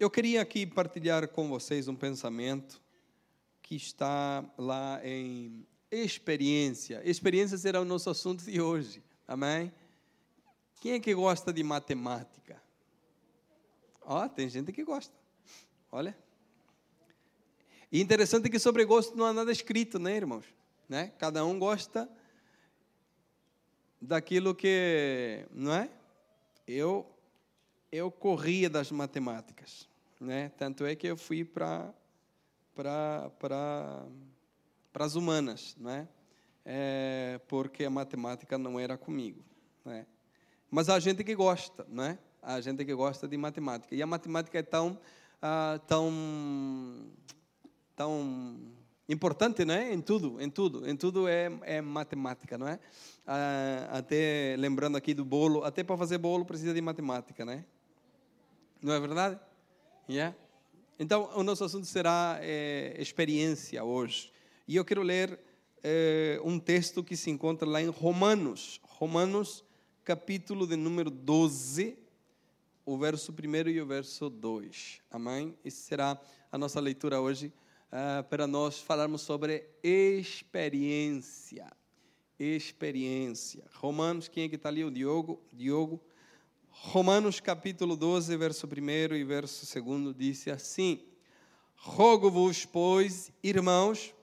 Eu queria aqui partilhar com vocês um pensamento que está lá em experiência. Experiência será o nosso assunto de hoje. Amém? Quem é que gosta de matemática? Ó, oh, tem gente que gosta. Olha. E interessante que sobre gosto não há nada escrito, né, irmãos? Né? Cada um gosta daquilo que, não é? Eu eu corria das matemáticas, né? Tanto é que eu fui para para para para as humanas, né? É, porque a matemática não era comigo, né? Mas a gente que gosta, né? A gente que gosta de matemática e a matemática é tão ah, tão tão importante, né? Em tudo, em tudo, em tudo é, é matemática, não é? Ah, até lembrando aqui do bolo, até para fazer bolo precisa de matemática, né? Não é verdade? Yeah? Então, o nosso assunto será é, experiência hoje. E eu quero ler é, um texto que se encontra lá em Romanos. Romanos, capítulo de número 12, o verso 1 e o verso 2. Amém? Essa será a nossa leitura hoje uh, para nós falarmos sobre experiência. Experiência. Romanos, quem é que está ali? O Diogo. Diogo. Romanos capítulo 12, verso 1 e verso 2 disse assim: Rogo-vos, pois, irmãos,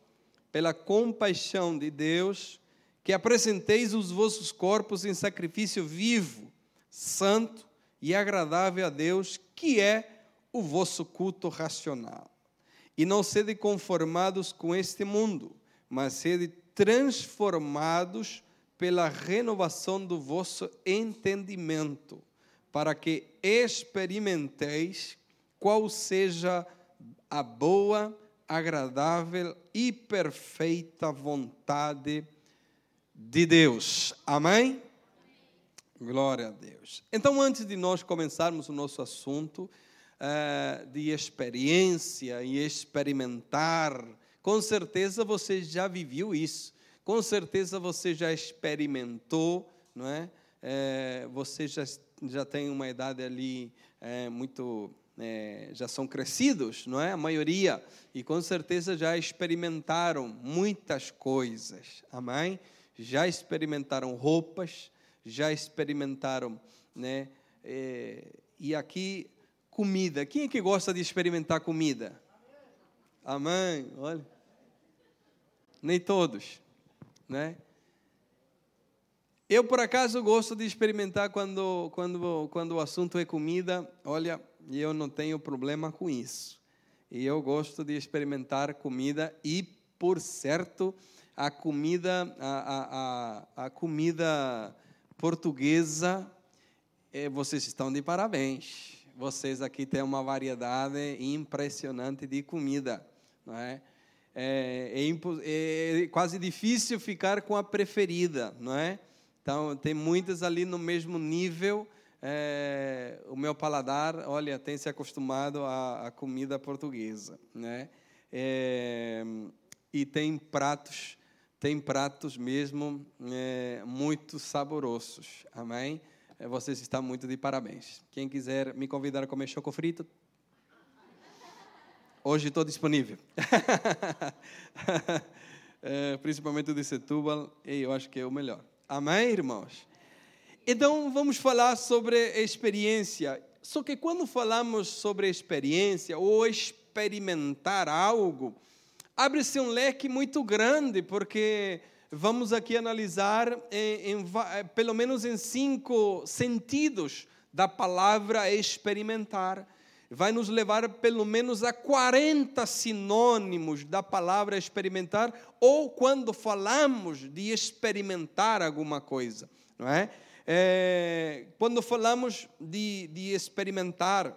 pela compaixão de Deus, que apresenteis os vossos corpos em sacrifício vivo, santo e agradável a Deus, que é o vosso culto racional. E não sede conformados com este mundo, mas sede transformados pela renovação do vosso entendimento para que experimenteis qual seja a boa, agradável e perfeita vontade de Deus. Amém? Glória a Deus. Então, antes de nós começarmos o nosso assunto uh, de experiência e experimentar, com certeza você já viveu isso, com certeza você já experimentou, não é? É você já já têm uma idade ali é, muito. É, já são crescidos, não é? A maioria, e com certeza já experimentaram muitas coisas, amém? Já experimentaram roupas, já experimentaram, né? É, e aqui, comida. Quem é que gosta de experimentar comida? Amém? Olha. Nem todos, né? Eu, por acaso, gosto de experimentar quando, quando, quando o assunto é comida. Olha, eu não tenho problema com isso. E eu gosto de experimentar comida e, por certo, a comida, a, a, a comida portuguesa, é, vocês estão de parabéns. Vocês aqui têm uma variedade impressionante de comida, não é? É, é, é quase difícil ficar com a preferida, não é? Então, tem muitas ali no mesmo nível. É, o meu paladar, olha, tem se acostumado à, à comida portuguesa, né? É, e tem pratos, tem pratos mesmo é, muito saborosos, amém? É, vocês estão muito de parabéns. Quem quiser me convidar a comer choco frito, hoje estou disponível. é, principalmente o de Setúbal, eu acho que é o melhor. Amém, irmãos? Então, vamos falar sobre experiência. Só que quando falamos sobre experiência ou experimentar algo, abre-se um leque muito grande, porque vamos aqui analisar em, em, pelo menos em cinco sentidos da palavra experimentar vai nos levar pelo menos a 40 sinônimos da palavra experimentar, ou quando falamos de experimentar alguma coisa, não é? é quando falamos de, de experimentar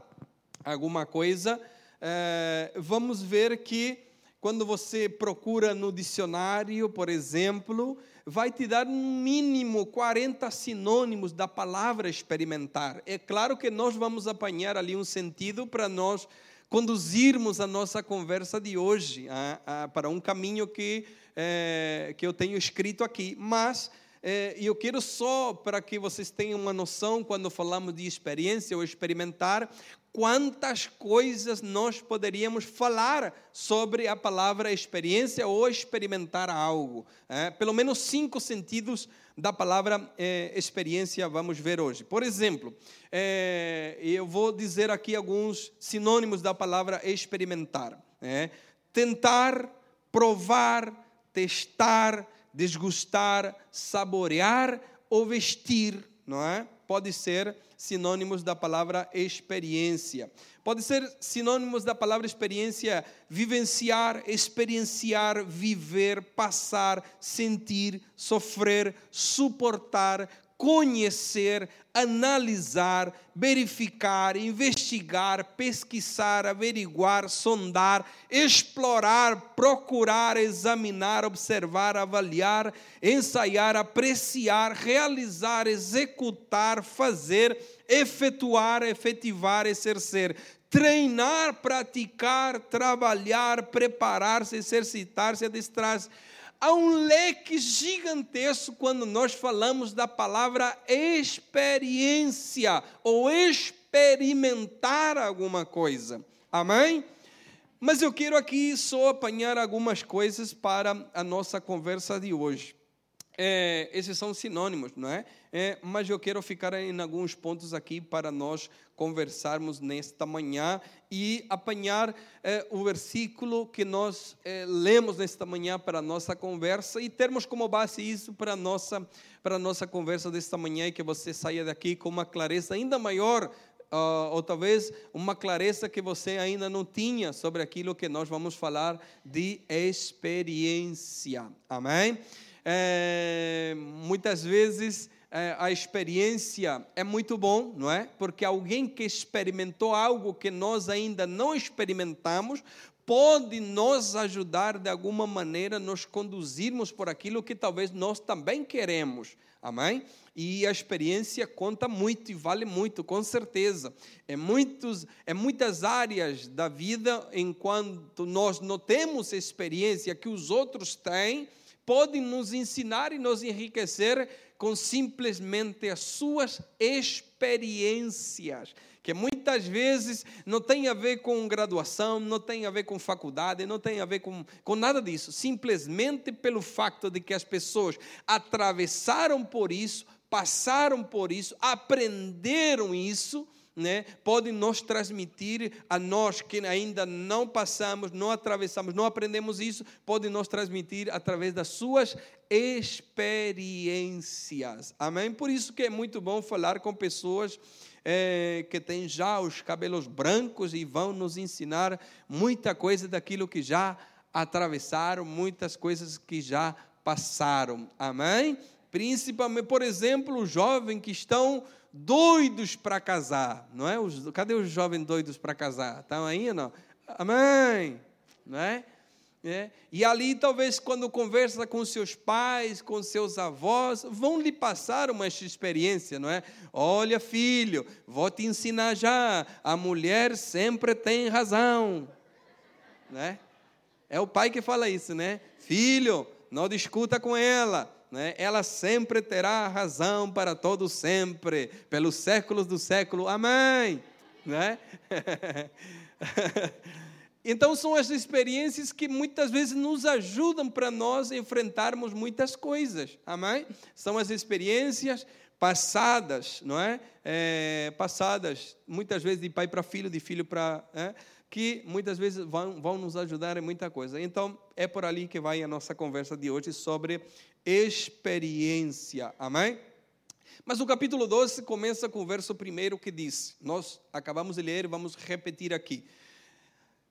alguma coisa, é, vamos ver que quando você procura no dicionário, por exemplo, vai te dar no mínimo 40 sinônimos da palavra experimentar. É claro que nós vamos apanhar ali um sentido para nós conduzirmos a nossa conversa de hoje a, a, para um caminho que, é, que eu tenho escrito aqui, mas é, eu quero só para que vocês tenham uma noção quando falamos de experiência ou experimentar, quantas coisas nós poderíamos falar sobre a palavra experiência ou experimentar algo. É, pelo menos cinco sentidos da palavra é, experiência vamos ver hoje. Por exemplo, é, eu vou dizer aqui alguns sinônimos da palavra experimentar: é, tentar, provar, testar, desgustar, saborear ou vestir, não é? Pode ser sinônimos da palavra experiência. Pode ser sinônimos da palavra experiência vivenciar, experienciar, viver, passar, sentir, sofrer, suportar, conhecer, analisar, verificar, investigar, pesquisar, averiguar, sondar, explorar, procurar, examinar, observar, avaliar, ensaiar, apreciar, realizar, executar, fazer, efetuar, efetivar, exercer treinar, praticar, trabalhar, preparar-se, exercitar-se, adestrar-se há um leque gigantesco quando nós falamos da palavra experiência ou experimentar alguma coisa. Amém? Mas eu quero aqui só apanhar algumas coisas para a nossa conversa de hoje. É, esses são sinônimos, não é? é? Mas eu quero ficar em alguns pontos aqui para nós conversarmos nesta manhã e apanhar é, o versículo que nós é, lemos nesta manhã para a nossa conversa e termos como base isso para a nossa, para a nossa conversa desta manhã e que você saia daqui com uma clareza ainda maior Uh, ou talvez uma clareza que você ainda não tinha sobre aquilo que nós vamos falar de experiência. Amém? É, muitas vezes é, a experiência é muito bom, não é? Porque alguém que experimentou algo que nós ainda não experimentamos pode nos ajudar de alguma maneira, nos conduzirmos por aquilo que talvez nós também queremos. Amém? E a experiência conta muito e vale muito, com certeza. É, muitos, é muitas áreas da vida, enquanto nós não temos experiência que os outros têm, podem nos ensinar e nos enriquecer com simplesmente as suas experiências, que muitas vezes não tem a ver com graduação, não tem a ver com faculdade, não tem a ver com, com nada disso, simplesmente pelo fato de que as pessoas atravessaram por isso, passaram por isso, aprenderam isso né, nos transmitir a nós que ainda não passamos, não atravessamos, não aprendemos isso, podem nos transmitir através das suas experiências. Amém? Por isso que é muito bom falar com pessoas é, que têm já os cabelos brancos e vão nos ensinar muita coisa daquilo que já atravessaram, muitas coisas que já passaram. Amém? Principalmente, por exemplo, os jovens que estão doidos para casar, não é? Os, cadê os jovens doidos para casar? Estão aí não? Amém, não é? é? E ali, talvez, quando conversa com seus pais, com seus avós, vão lhe passar uma experiência, não é? Olha, filho, vou te ensinar já. A mulher sempre tem razão, né? É o pai que fala isso, né? Filho, não discuta com ela né, ela sempre terá razão para todo sempre, pelos séculos do século. Amém. Né? então, são as experiências que muitas vezes nos ajudam para nós enfrentarmos muitas coisas. Amém? São as experiências passadas, não é? é passadas, muitas vezes de pai para filho, de filho para. É? que muitas vezes vão, vão nos ajudar em muita coisa. Então, é por ali que vai a nossa conversa de hoje sobre experiência. Amém? Mas o capítulo 12 começa com o verso primeiro que diz: Nós acabamos de ler, vamos repetir aqui.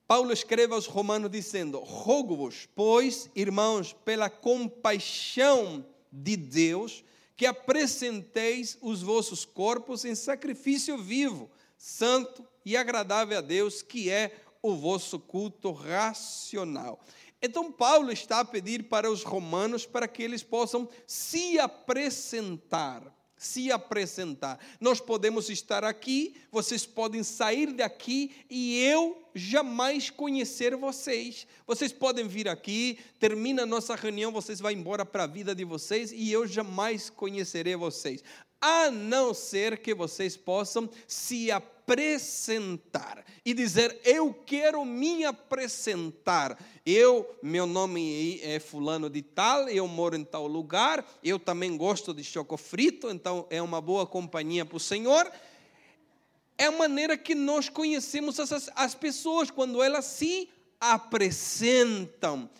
Paulo escreve aos Romanos dizendo: Rogo-vos, pois, irmãos, pela compaixão de Deus, que apresenteis os vossos corpos em sacrifício vivo, santo e agradável a Deus, que é o vosso culto racional. Então, Paulo está a pedir para os romanos para que eles possam se apresentar. Se apresentar. Nós podemos estar aqui, vocês podem sair daqui e eu jamais conhecer vocês. Vocês podem vir aqui, termina a nossa reunião, vocês vão embora para a vida de vocês e eu jamais conhecerei vocês a não ser que vocês possam se apresentar e dizer: Eu quero me apresentar. Eu, meu nome é Fulano de Tal, eu moro em tal lugar, eu também gosto de choco frito, então é uma boa companhia para o Senhor é a maneira que nós conhecemos as, as pessoas quando elas se.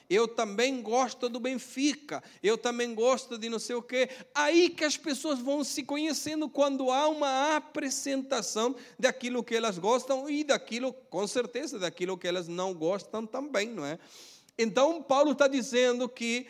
Eu também gosto do Benfica, eu também gosto de não sei o quê. Aí que as pessoas vão se conhecendo quando há uma apresentação daquilo que elas gostam e daquilo, com certeza, daquilo que elas não gostam também, não é? Então, Paulo está dizendo que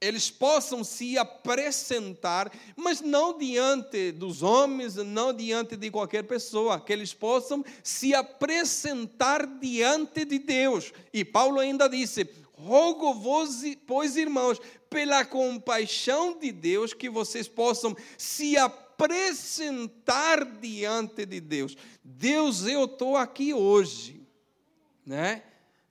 eles possam se apresentar, mas não diante dos homens, não diante de qualquer pessoa, que eles possam se apresentar diante de Deus. E Paulo ainda disse: Rogo-vos, pois irmãos, pela compaixão de Deus, que vocês possam se apresentar diante de Deus. Deus, eu estou aqui hoje, né?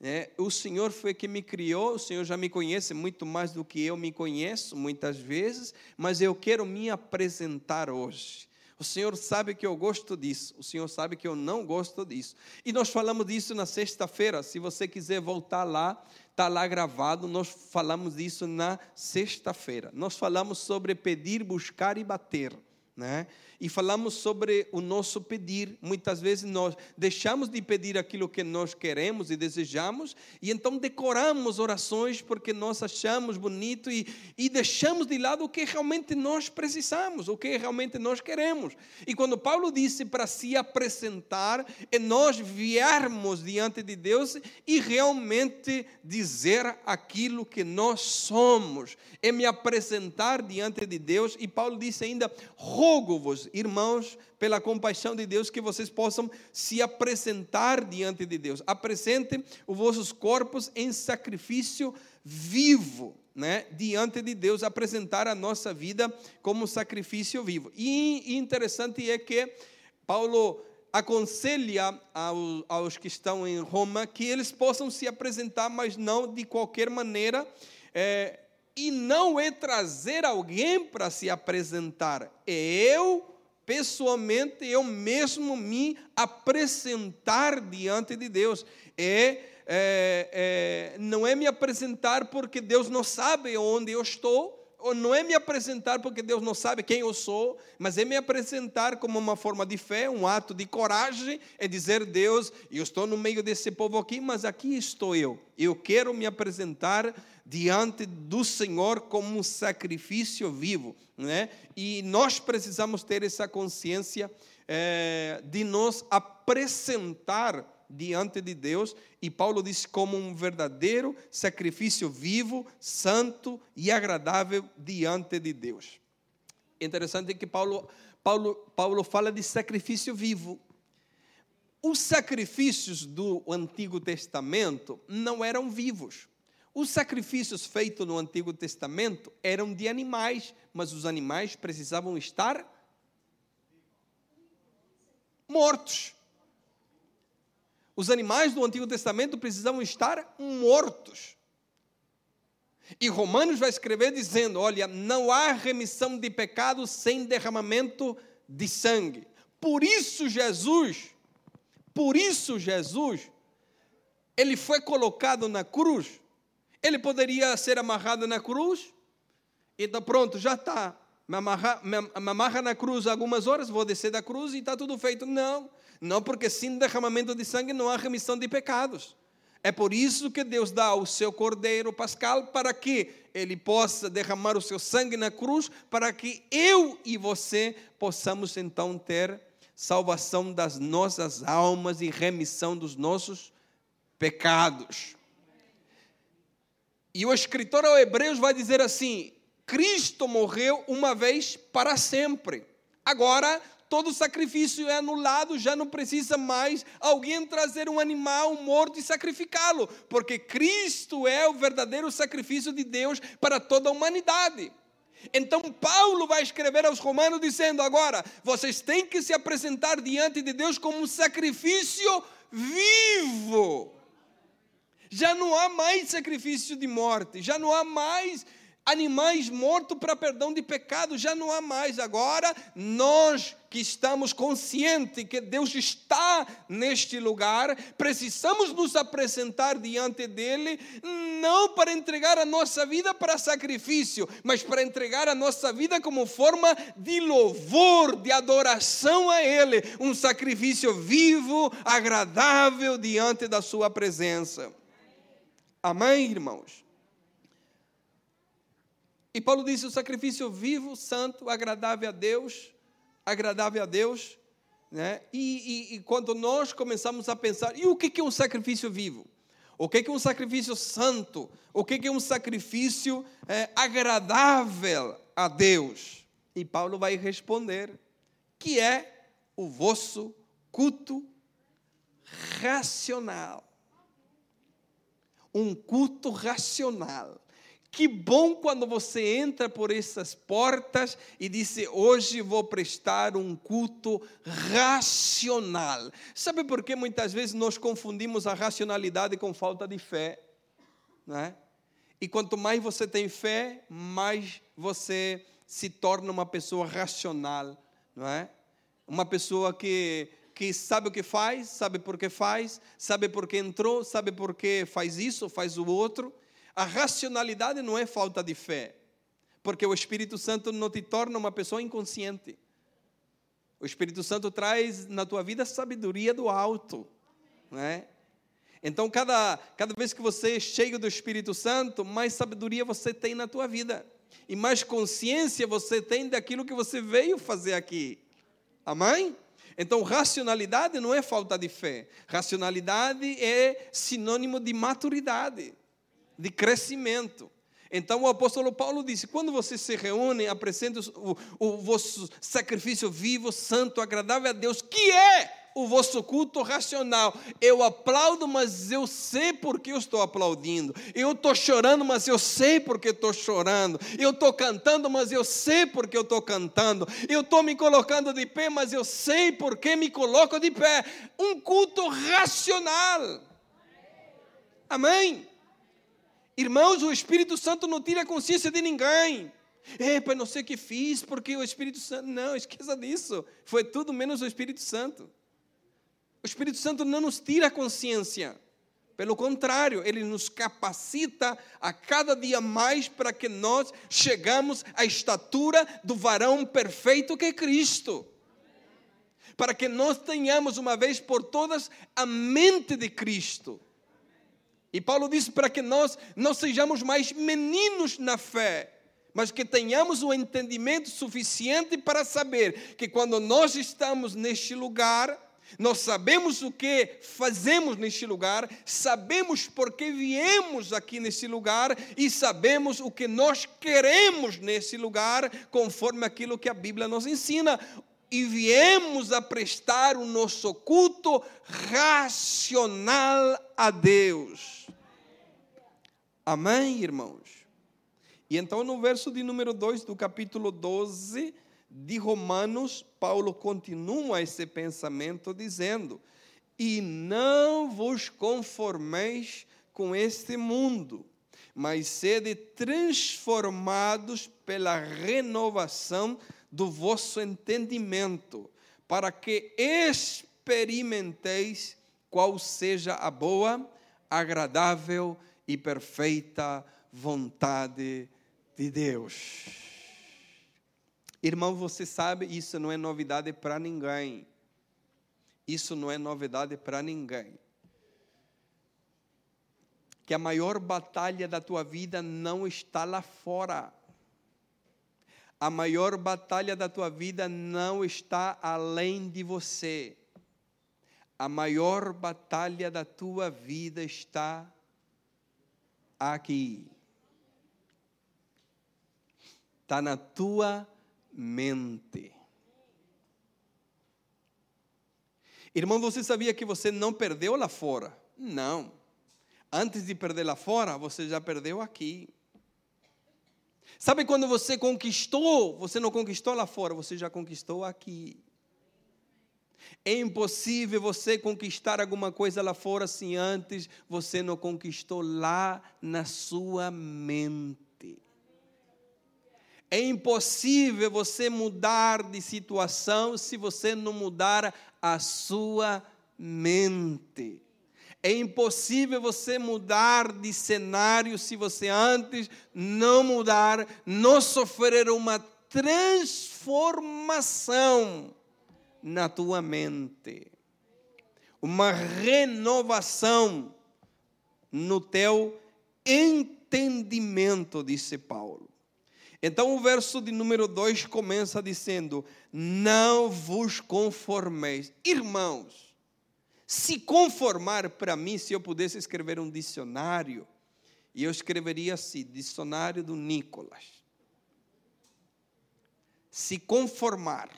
É, o Senhor foi que me criou, o Senhor já me conhece muito mais do que eu me conheço, muitas vezes, mas eu quero me apresentar hoje. O Senhor sabe que eu gosto disso, o Senhor sabe que eu não gosto disso. E nós falamos disso na sexta-feira, se você quiser voltar lá, está lá gravado, nós falamos disso na sexta-feira. Nós falamos sobre pedir, buscar e bater. Né? E falamos sobre o nosso pedir. Muitas vezes nós deixamos de pedir aquilo que nós queremos e desejamos, e então decoramos orações porque nós achamos bonito e, e deixamos de lado o que realmente nós precisamos, o que realmente nós queremos. E quando Paulo disse para se apresentar, é nós viermos diante de Deus e realmente dizer aquilo que nós somos, é me apresentar diante de Deus. E Paulo disse ainda: rogo-vos, irmãos, pela compaixão de Deus, que vocês possam se apresentar diante de Deus. Apresentem os vossos corpos em sacrifício vivo, né? diante de Deus, apresentar a nossa vida como sacrifício vivo. E interessante é que Paulo aconselha aos, aos que estão em Roma que eles possam se apresentar, mas não de qualquer maneira. É, e não é trazer alguém para se apresentar, é eu, pessoalmente, eu mesmo me apresentar diante de Deus. É, é, é, não é me apresentar porque Deus não sabe onde eu estou, ou não é me apresentar porque Deus não sabe quem eu sou, mas é me apresentar como uma forma de fé, um ato de coragem, é dizer: Deus, eu estou no meio desse povo aqui, mas aqui estou eu. Eu quero me apresentar diante do Senhor como um sacrifício vivo, né? E nós precisamos ter essa consciência é, de nos apresentar diante de Deus, e Paulo diz como um verdadeiro sacrifício vivo, santo e agradável diante de Deus. Interessante que Paulo, Paulo, Paulo fala de sacrifício vivo. Os sacrifícios do Antigo Testamento não eram vivos. Os sacrifícios feitos no Antigo Testamento eram de animais, mas os animais precisavam estar mortos. Os animais do Antigo Testamento precisavam estar mortos. E Romanos vai escrever dizendo: olha, não há remissão de pecados sem derramamento de sangue. Por isso, Jesus, por isso, Jesus, ele foi colocado na cruz. Ele poderia ser amarrado na cruz, então pronto, já está. Me amarra, me amarra na cruz algumas horas, vou descer da cruz e está tudo feito. Não. Não, porque sem derramamento de sangue não há remissão de pecados. É por isso que Deus dá o seu cordeiro pascal para que ele possa derramar o seu sangue na cruz, para que eu e você possamos então ter salvação das nossas almas e remissão dos nossos pecados. E o escritor ao Hebreus vai dizer assim: Cristo morreu uma vez para sempre. Agora todo sacrifício é anulado, já não precisa mais alguém trazer um animal morto e sacrificá-lo, porque Cristo é o verdadeiro sacrifício de Deus para toda a humanidade. Então Paulo vai escrever aos romanos dizendo agora, vocês têm que se apresentar diante de Deus como um sacrifício vivo. Já não há mais sacrifício de morte, já não há mais animais mortos para perdão de pecado, já não há mais. Agora, nós que estamos conscientes que Deus está neste lugar, precisamos nos apresentar diante dele, não para entregar a nossa vida para sacrifício, mas para entregar a nossa vida como forma de louvor, de adoração a Ele, um sacrifício vivo, agradável diante da Sua presença. Amém, irmãos? E Paulo disse: o sacrifício vivo, santo, agradável a Deus, agradável a Deus. Né? E, e, e quando nós começamos a pensar, e o que é um sacrifício vivo? O que é um sacrifício santo? O que é um sacrifício é, agradável a Deus? E Paulo vai responder: que é o vosso culto racional. Um culto racional. Que bom quando você entra por essas portas e diz: Hoje vou prestar um culto racional. Sabe por que muitas vezes nós confundimos a racionalidade com falta de fé? Não é? E quanto mais você tem fé, mais você se torna uma pessoa racional, não é? Uma pessoa que, que sabe o que faz, sabe por que faz, sabe por que entrou, sabe por que faz isso, faz o outro. A racionalidade não é falta de fé, porque o Espírito Santo não te torna uma pessoa inconsciente. O Espírito Santo traz na tua vida sabedoria do alto, não é? Então, cada, cada vez que você é cheio do Espírito Santo, mais sabedoria você tem na tua vida. E mais consciência você tem daquilo que você veio fazer aqui. Amém? Então, racionalidade não é falta de fé. Racionalidade é sinônimo de maturidade de crescimento. Então o apóstolo Paulo disse: quando vocês se reúnem, apresentem o, o vosso sacrifício vivo, santo, agradável a Deus, que é o vosso culto racional. Eu aplaudo, mas eu sei porque eu estou aplaudindo. Eu estou chorando, mas eu sei porque estou chorando. Eu estou cantando, mas eu sei porque eu estou cantando. Eu estou me colocando de pé, mas eu sei porque me coloco de pé. Um culto racional. Amém? Irmãos, o Espírito Santo não tira a consciência de ninguém. Epa, não sei o que fiz, porque o Espírito Santo. Não, esqueça disso. Foi tudo menos o Espírito Santo. O Espírito Santo não nos tira a consciência. Pelo contrário, ele nos capacita a cada dia mais para que nós chegamos à estatura do varão perfeito que é Cristo. Para que nós tenhamos uma vez por todas a mente de Cristo. E Paulo disse para que nós não sejamos mais meninos na fé, mas que tenhamos o entendimento suficiente para saber que quando nós estamos neste lugar, nós sabemos o que fazemos neste lugar, sabemos por que viemos aqui nesse lugar e sabemos o que nós queremos nesse lugar, conforme aquilo que a Bíblia nos ensina e viemos a prestar o nosso culto racional a Deus. Amém, irmãos? E então, no verso de número 2 do capítulo 12 de Romanos, Paulo continua esse pensamento dizendo: E não vos conformeis com este mundo, mas sede transformados pela renovação do vosso entendimento, para que experimenteis qual seja a boa, agradável e perfeita vontade de Deus. Irmão, você sabe, isso não é novidade para ninguém. Isso não é novidade para ninguém. Que a maior batalha da tua vida não está lá fora a maior batalha da tua vida não está além de você. A maior batalha da tua vida está aqui. Está na tua mente. Irmão, você sabia que você não perdeu lá fora? Não. Antes de perder lá fora, você já perdeu aqui. Sabe quando você conquistou, você não conquistou lá fora, você já conquistou aqui. É impossível você conquistar alguma coisa lá fora se antes você não conquistou lá na sua mente. É impossível você mudar de situação se você não mudar a sua mente. É impossível você mudar de cenário se você antes não mudar, não sofrer uma transformação na tua mente, uma renovação no teu entendimento, disse Paulo. Então o verso de número 2 começa dizendo: Não vos conformeis. Irmãos, se conformar para mim, se eu pudesse escrever um dicionário, e eu escreveria assim: Dicionário do Nicolas. Se conformar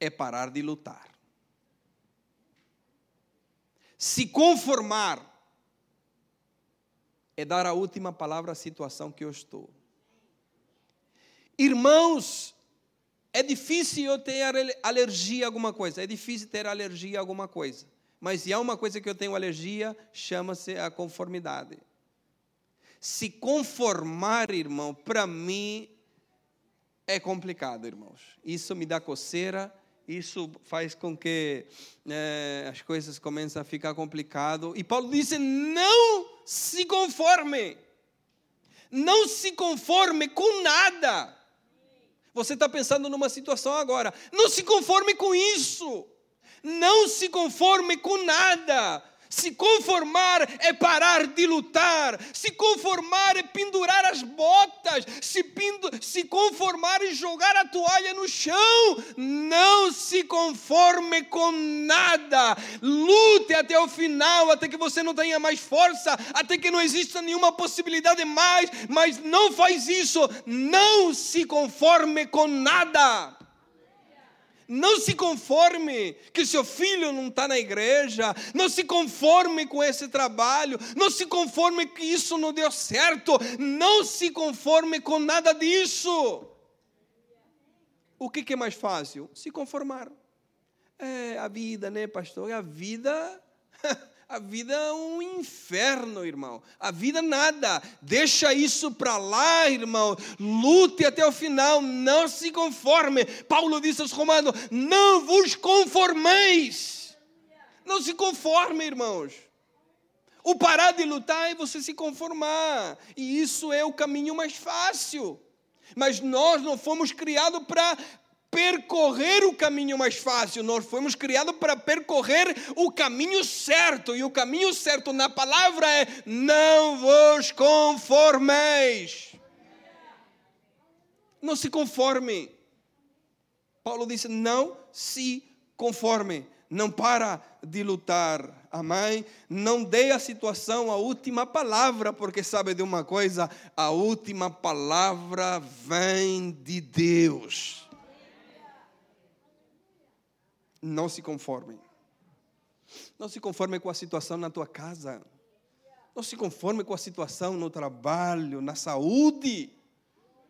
é parar de lutar. Se conformar é dar a última palavra à situação que eu estou. Irmãos, é difícil eu ter alergia a alguma coisa, é difícil ter alergia a alguma coisa. Mas se há uma coisa que eu tenho alergia, chama-se a conformidade. Se conformar, irmão, para mim é complicado, irmãos. Isso me dá coceira, isso faz com que é, as coisas comecem a ficar complicado. E Paulo disse: não se conforme, não se conforme com nada. Você está pensando numa situação agora. Não se conforme com isso. Não se conforme com nada. Se conformar é parar de lutar. Se conformar é pendurar as botas. Se, pindu, se conformar é jogar a toalha no chão. Não se conforme com nada. Lute até o final, até que você não tenha mais força, até que não exista nenhuma possibilidade mais. Mas não faz isso. Não se conforme com nada. Não se conforme que seu filho não está na igreja. Não se conforme com esse trabalho. Não se conforme que isso não deu certo. Não se conforme com nada disso. O que, que é mais fácil? Se conformar. É a vida, né, pastor? A vida A vida é um inferno, irmão. A vida nada. Deixa isso para lá, irmão. Lute até o final. Não se conforme. Paulo disse aos Romanos: Não vos conformeis. Não se conforme, irmãos. O parar de lutar é você se conformar. E isso é o caminho mais fácil. Mas nós não fomos criados para percorrer o caminho mais fácil, nós fomos criados para percorrer o caminho certo, e o caminho certo na palavra é: não vos conformeis. Não se conforme. Paulo disse: não se conforme, não para de lutar. Amém? Não dê a situação a última palavra, porque sabe de uma coisa? A última palavra vem de Deus. Não se conforme. Não se conforme com a situação na tua casa. Não se conforme com a situação no trabalho, na saúde.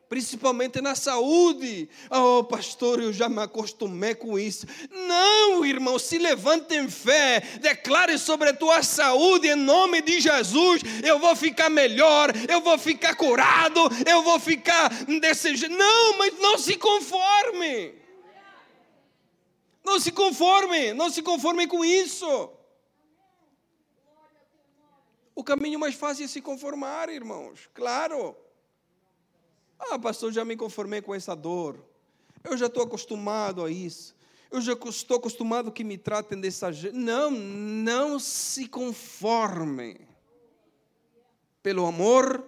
Principalmente na saúde. Oh, pastor, eu já me acostumei com isso. Não, irmão, se levante em fé. Declare sobre a tua saúde em nome de Jesus. Eu vou ficar melhor, eu vou ficar curado, eu vou ficar desse jeito. Não, mas não se conforme. Não se conforme, não se conforme com isso. O caminho mais fácil é se conformar, irmãos, claro. Ah, pastor, já me conformei com essa dor. Eu já estou acostumado a isso. Eu já estou acostumado que me tratem dessa jeito. Não, não se conforme. Pelo amor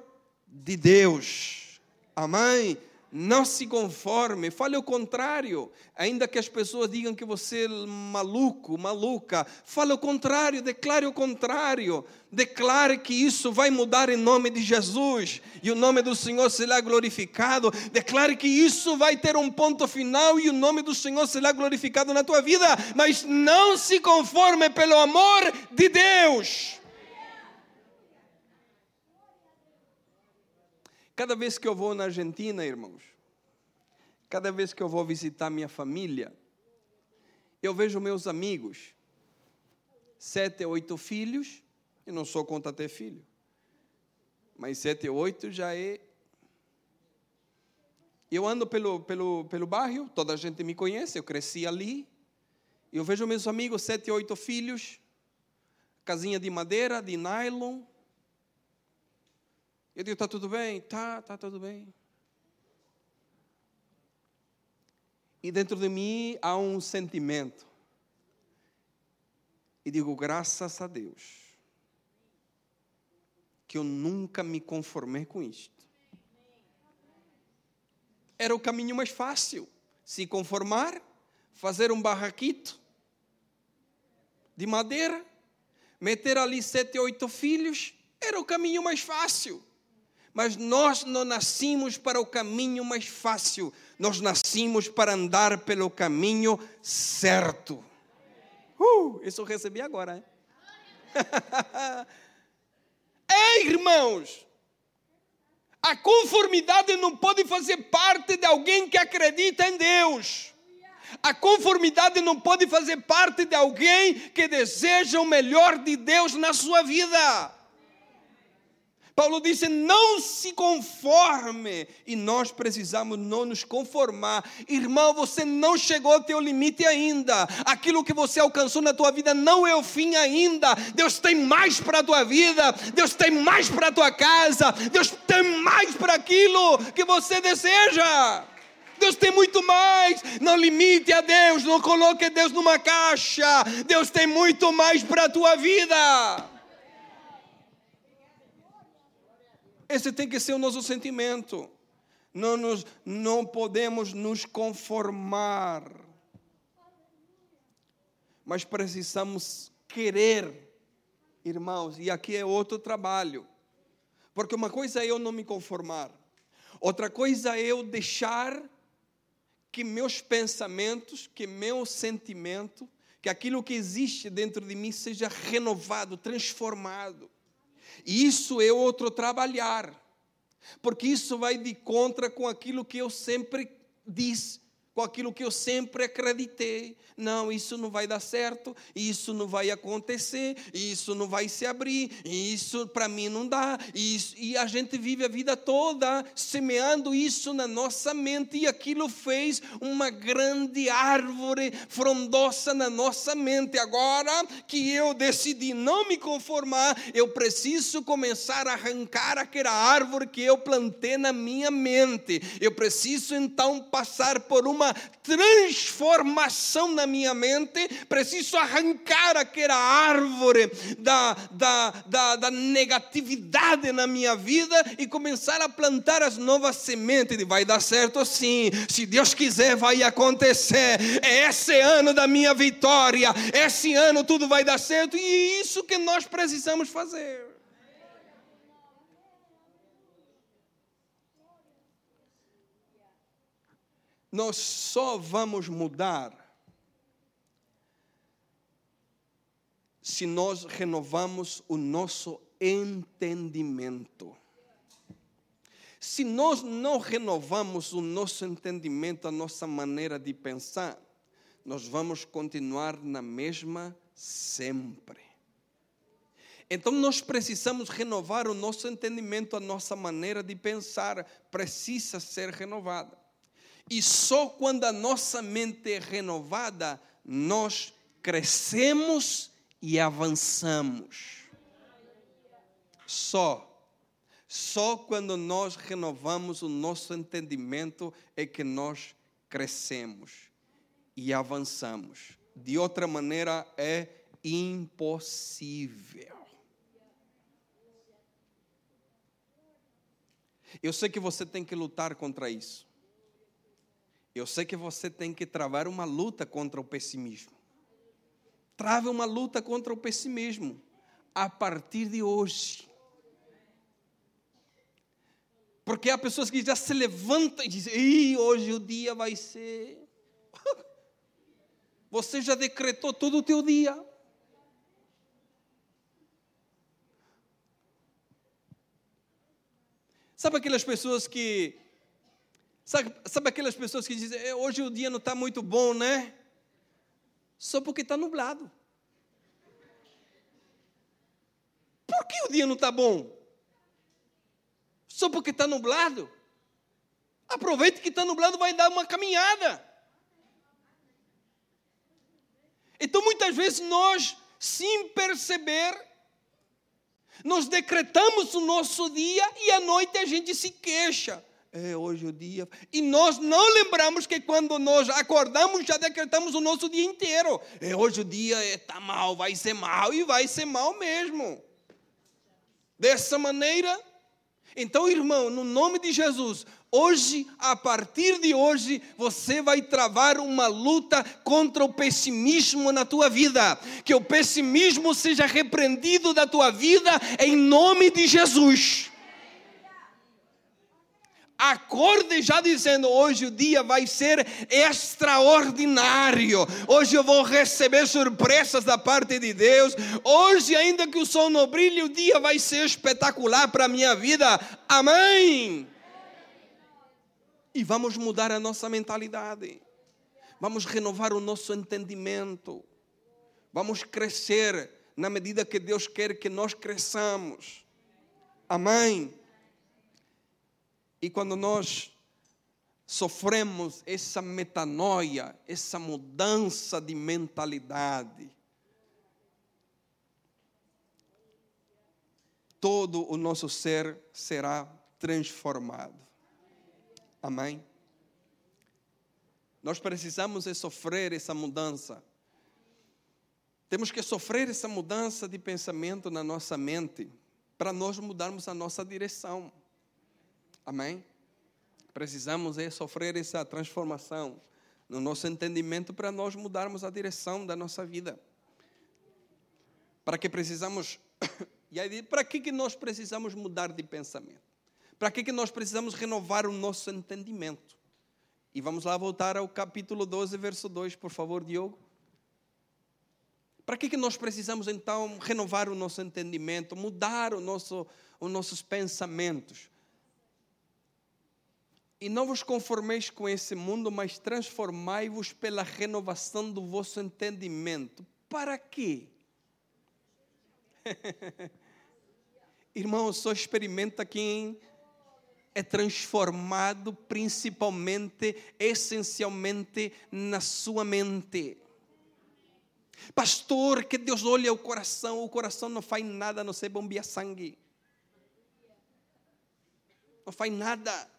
de Deus. Amém? Não se conforme, fale o contrário. Ainda que as pessoas digam que você é maluco, maluca, fale o contrário, declare o contrário. Declare que isso vai mudar em nome de Jesus e o nome do Senhor será glorificado. Declare que isso vai ter um ponto final e o nome do Senhor será glorificado na tua vida. Mas não se conforme pelo amor de Deus. Cada vez que eu vou na Argentina, irmãos, cada vez que eu vou visitar minha família, eu vejo meus amigos, sete oito filhos, e não sou contra ter filho, mas sete oito já é. Eu ando pelo, pelo, pelo bairro, toda a gente me conhece, eu cresci ali. Eu vejo meus amigos, sete, oito filhos, casinha de madeira, de nylon. Eu digo, está tudo bem? Tá, tá tudo bem. E dentro de mim há um sentimento. E digo, graças a Deus, que eu nunca me conformei com isto. Era o caminho mais fácil. Se conformar, fazer um barraquito de madeira, meter ali sete, oito filhos, era o caminho mais fácil. Mas nós não nascimos para o caminho mais fácil, nós nascimos para andar pelo caminho certo. Uh, isso eu recebi agora. Hein? Ei, irmãos, a conformidade não pode fazer parte de alguém que acredita em Deus. A conformidade não pode fazer parte de alguém que deseja o melhor de Deus na sua vida. Paulo disse: não se conforme, e nós precisamos não nos conformar. Irmão, você não chegou ao teu limite ainda. Aquilo que você alcançou na tua vida não é o fim ainda. Deus tem mais para a tua vida, Deus tem mais para a tua casa, Deus tem mais para aquilo que você deseja. Deus tem muito mais. Não limite a Deus, não coloque Deus numa caixa. Deus tem muito mais para a tua vida. Esse tem que ser o nosso sentimento. Não, nos, não podemos nos conformar. Mas precisamos querer, irmãos, e aqui é outro trabalho. Porque uma coisa é eu não me conformar, outra coisa é eu deixar que meus pensamentos, que meu sentimento, que aquilo que existe dentro de mim seja renovado, transformado. E isso é outro trabalhar, porque isso vai de contra com aquilo que eu sempre disse com aquilo que eu sempre acreditei. Não, isso não vai dar certo, isso não vai acontecer, isso não vai se abrir, isso para mim não dá. Isso, e a gente vive a vida toda semeando isso na nossa mente, e aquilo fez uma grande árvore frondosa na nossa mente. Agora que eu decidi não me conformar, eu preciso começar a arrancar aquela árvore que eu plantei na minha mente. Eu preciso então passar por uma uma transformação na minha mente, preciso arrancar aquela árvore da, da, da, da negatividade na minha vida e começar a plantar as novas sementes. Vai dar certo sim, se Deus quiser, vai acontecer. É esse ano da minha vitória, esse ano tudo vai dar certo, e é isso que nós precisamos fazer. Nós só vamos mudar se nós renovamos o nosso entendimento. Se nós não renovamos o nosso entendimento, a nossa maneira de pensar, nós vamos continuar na mesma sempre. Então nós precisamos renovar o nosso entendimento, a nossa maneira de pensar precisa ser renovada. E só quando a nossa mente é renovada, nós crescemos e avançamos. Só. Só quando nós renovamos o nosso entendimento é que nós crescemos e avançamos. De outra maneira é impossível. Eu sei que você tem que lutar contra isso. Eu sei que você tem que travar uma luta contra o pessimismo. Trave uma luta contra o pessimismo a partir de hoje. Porque há pessoas que já se levantam e dizem: Ih, hoje o dia vai ser. Você já decretou todo o teu dia. Sabe aquelas pessoas que Sabe, sabe aquelas pessoas que dizem, é, hoje o dia não está muito bom, né? Só porque está nublado. Por que o dia não está bom? Só porque está nublado? Aproveite que está nublado, vai dar uma caminhada. Então, muitas vezes, nós, sem perceber, nós decretamos o nosso dia e à noite a gente se queixa. É hoje o dia. E nós não lembramos que quando nós acordamos, já decretamos o nosso dia inteiro. É hoje o dia está mal, vai ser mal e vai ser mal mesmo. Dessa maneira, então, irmão, no nome de Jesus, hoje, a partir de hoje, você vai travar uma luta contra o pessimismo na tua vida. Que o pessimismo seja repreendido da tua vida em nome de Jesus. Acorde já dizendo: hoje o dia vai ser extraordinário. Hoje eu vou receber surpresas da parte de Deus. Hoje, ainda que o sol não brilhe, o dia vai ser espetacular para a minha vida. Amém. E vamos mudar a nossa mentalidade. Vamos renovar o nosso entendimento. Vamos crescer na medida que Deus quer que nós cresçamos. Amém. E quando nós sofremos essa metanoia, essa mudança de mentalidade, todo o nosso ser será transformado. Amém? Nós precisamos de sofrer essa mudança. Temos que sofrer essa mudança de pensamento na nossa mente para nós mudarmos a nossa direção. Amém? Precisamos é sofrer essa transformação no nosso entendimento para nós mudarmos a direção da nossa vida. Para que precisamos e aí para que que nós precisamos mudar de pensamento? Para que que nós precisamos renovar o nosso entendimento? E vamos lá voltar ao capítulo 12, verso 2, por favor, Diogo. Para que que nós precisamos então renovar o nosso entendimento, mudar o nosso os nossos pensamentos? E não vos conformeis com esse mundo, mas transformai-vos pela renovação do vosso entendimento. Para quê? Irmão, só experimenta quem é transformado principalmente, essencialmente na sua mente. Pastor, que Deus olha o coração, o coração não faz nada não ser bombear sangue. Não faz nada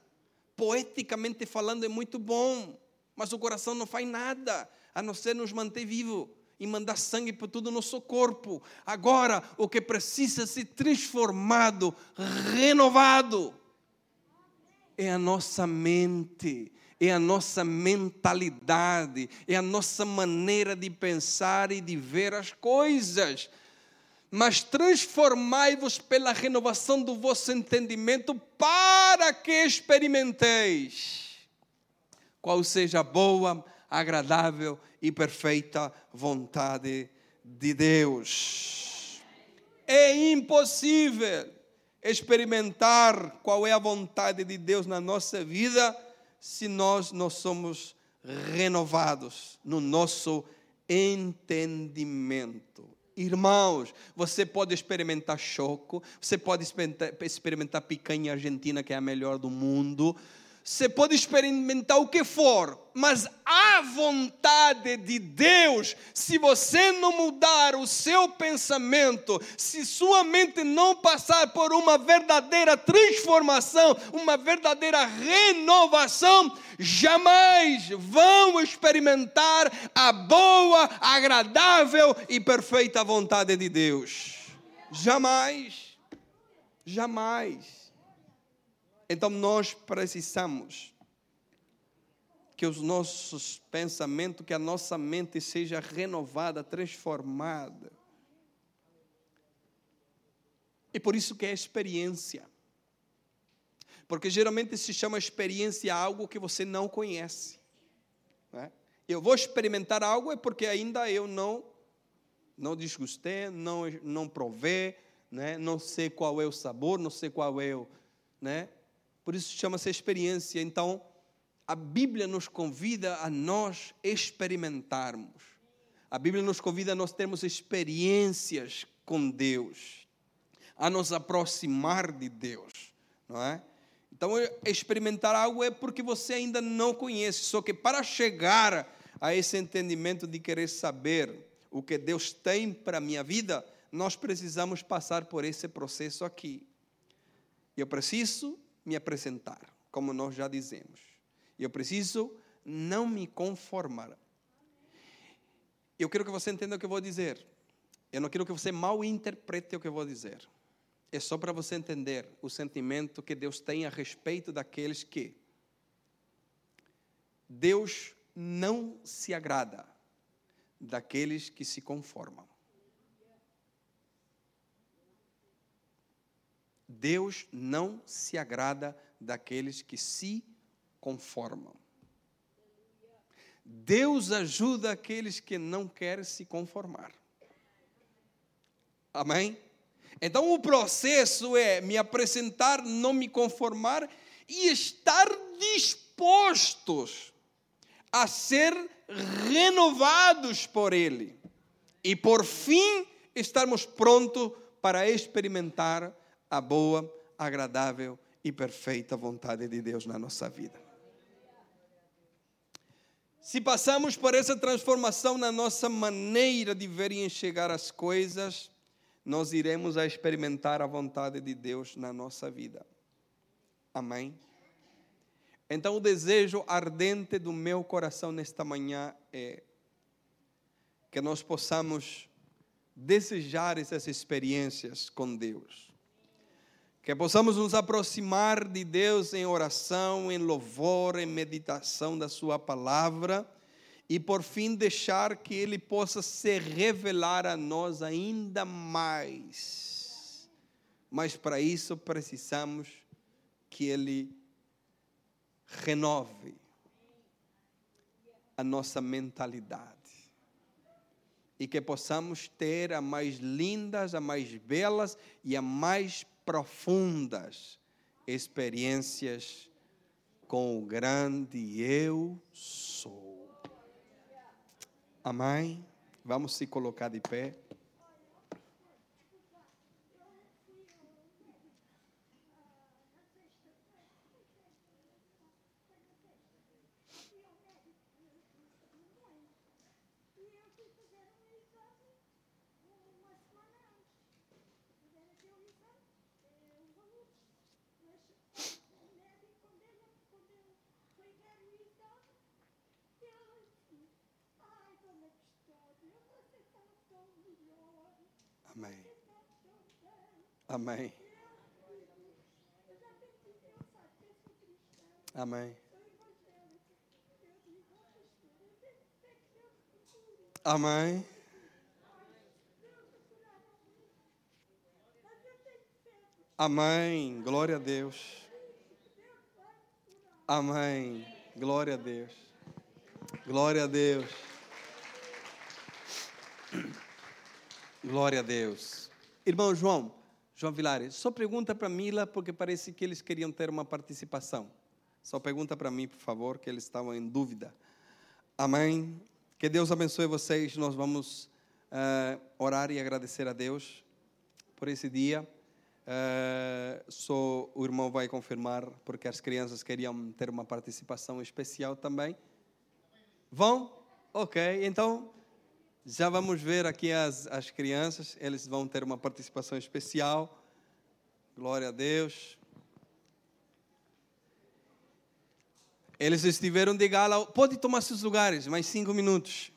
poeticamente falando, é muito bom, mas o coração não faz nada a não ser nos manter vivo e mandar sangue para todo o nosso corpo. Agora, o que precisa ser transformado, renovado, é a nossa mente, é a nossa mentalidade, é a nossa maneira de pensar e de ver as coisas mas transformai-vos pela renovação do vosso entendimento, para que experimenteis qual seja a boa, agradável e perfeita vontade de Deus. É impossível experimentar qual é a vontade de Deus na nossa vida se nós não somos renovados no nosso entendimento. Irmãos, você pode experimentar choco, você pode experimentar, picanha argentina, que é a melhor do mundo, você pode experimentar o que for, mas a vontade de Deus, se você não mudar o seu pensamento, se sua mente não passar por uma verdadeira transformação, uma verdadeira renovação, jamais vão experimentar a boa, agradável e perfeita vontade de Deus. Jamais. Jamais. Então nós precisamos que os nossos pensamentos, que a nossa mente seja renovada, transformada. E por isso que é experiência. Porque geralmente se chama experiência algo que você não conhece. Né? Eu vou experimentar algo é porque ainda eu não não desgostei, não não provei, né? Não sei qual é o sabor, não sei qual é o, né? Por isso chama-se experiência. Então, a Bíblia nos convida a nós experimentarmos. A Bíblia nos convida a nós termos experiências com Deus, a nos aproximar de Deus, não é? Então, experimentar algo é porque você ainda não conhece. Só que para chegar a esse entendimento de querer saber o que Deus tem para a minha vida, nós precisamos passar por esse processo aqui. Eu preciso me apresentar, como nós já dizemos. Eu preciso não me conformar. Eu quero que você entenda o que eu vou dizer. Eu não quero que você mal interprete o que eu vou dizer. É só para você entender o sentimento que Deus tem a respeito daqueles que Deus não se agrada daqueles que se conformam. Deus não se agrada daqueles que se conformam. Deus ajuda aqueles que não querem se conformar. Amém? Então o processo é me apresentar, não me conformar e estar dispostos a ser renovados por Ele. E por fim, estarmos prontos para experimentar a boa, agradável e perfeita vontade de Deus na nossa vida. Se passamos por essa transformação na nossa maneira de ver e enxergar as coisas, nós iremos a experimentar a vontade de Deus na nossa vida. Amém? Então, o desejo ardente do meu coração nesta manhã é que nós possamos desejar essas experiências com Deus. Que possamos nos aproximar de Deus em oração, em louvor, em meditação da Sua palavra e por fim deixar que Ele possa se revelar a nós ainda mais. Mas para isso precisamos que Ele renove a nossa mentalidade e que possamos ter a mais lindas, a mais belas e a mais profundas experiências com o grande eu sou. Amém? Vamos se colocar de pé. Amém. Amém. Amém. Amém. Amém. Glória a Deus. Amém. Glória a Deus. Glória a Deus. Glória a Deus. Irmão João, João Vilares, só pergunta para Mila, porque parece que eles queriam ter uma participação. Só pergunta para mim, por favor, que eles estavam em dúvida. Amém. Que Deus abençoe vocês. Nós vamos uh, orar e agradecer a Deus por esse dia. Uh, só o irmão vai confirmar, porque as crianças queriam ter uma participação especial também. Vão? Ok, então já vamos ver aqui as, as crianças, eles vão ter uma participação especial. Glória a Deus. Eles estiveram de gala. Pode tomar seus lugares, mais cinco minutos.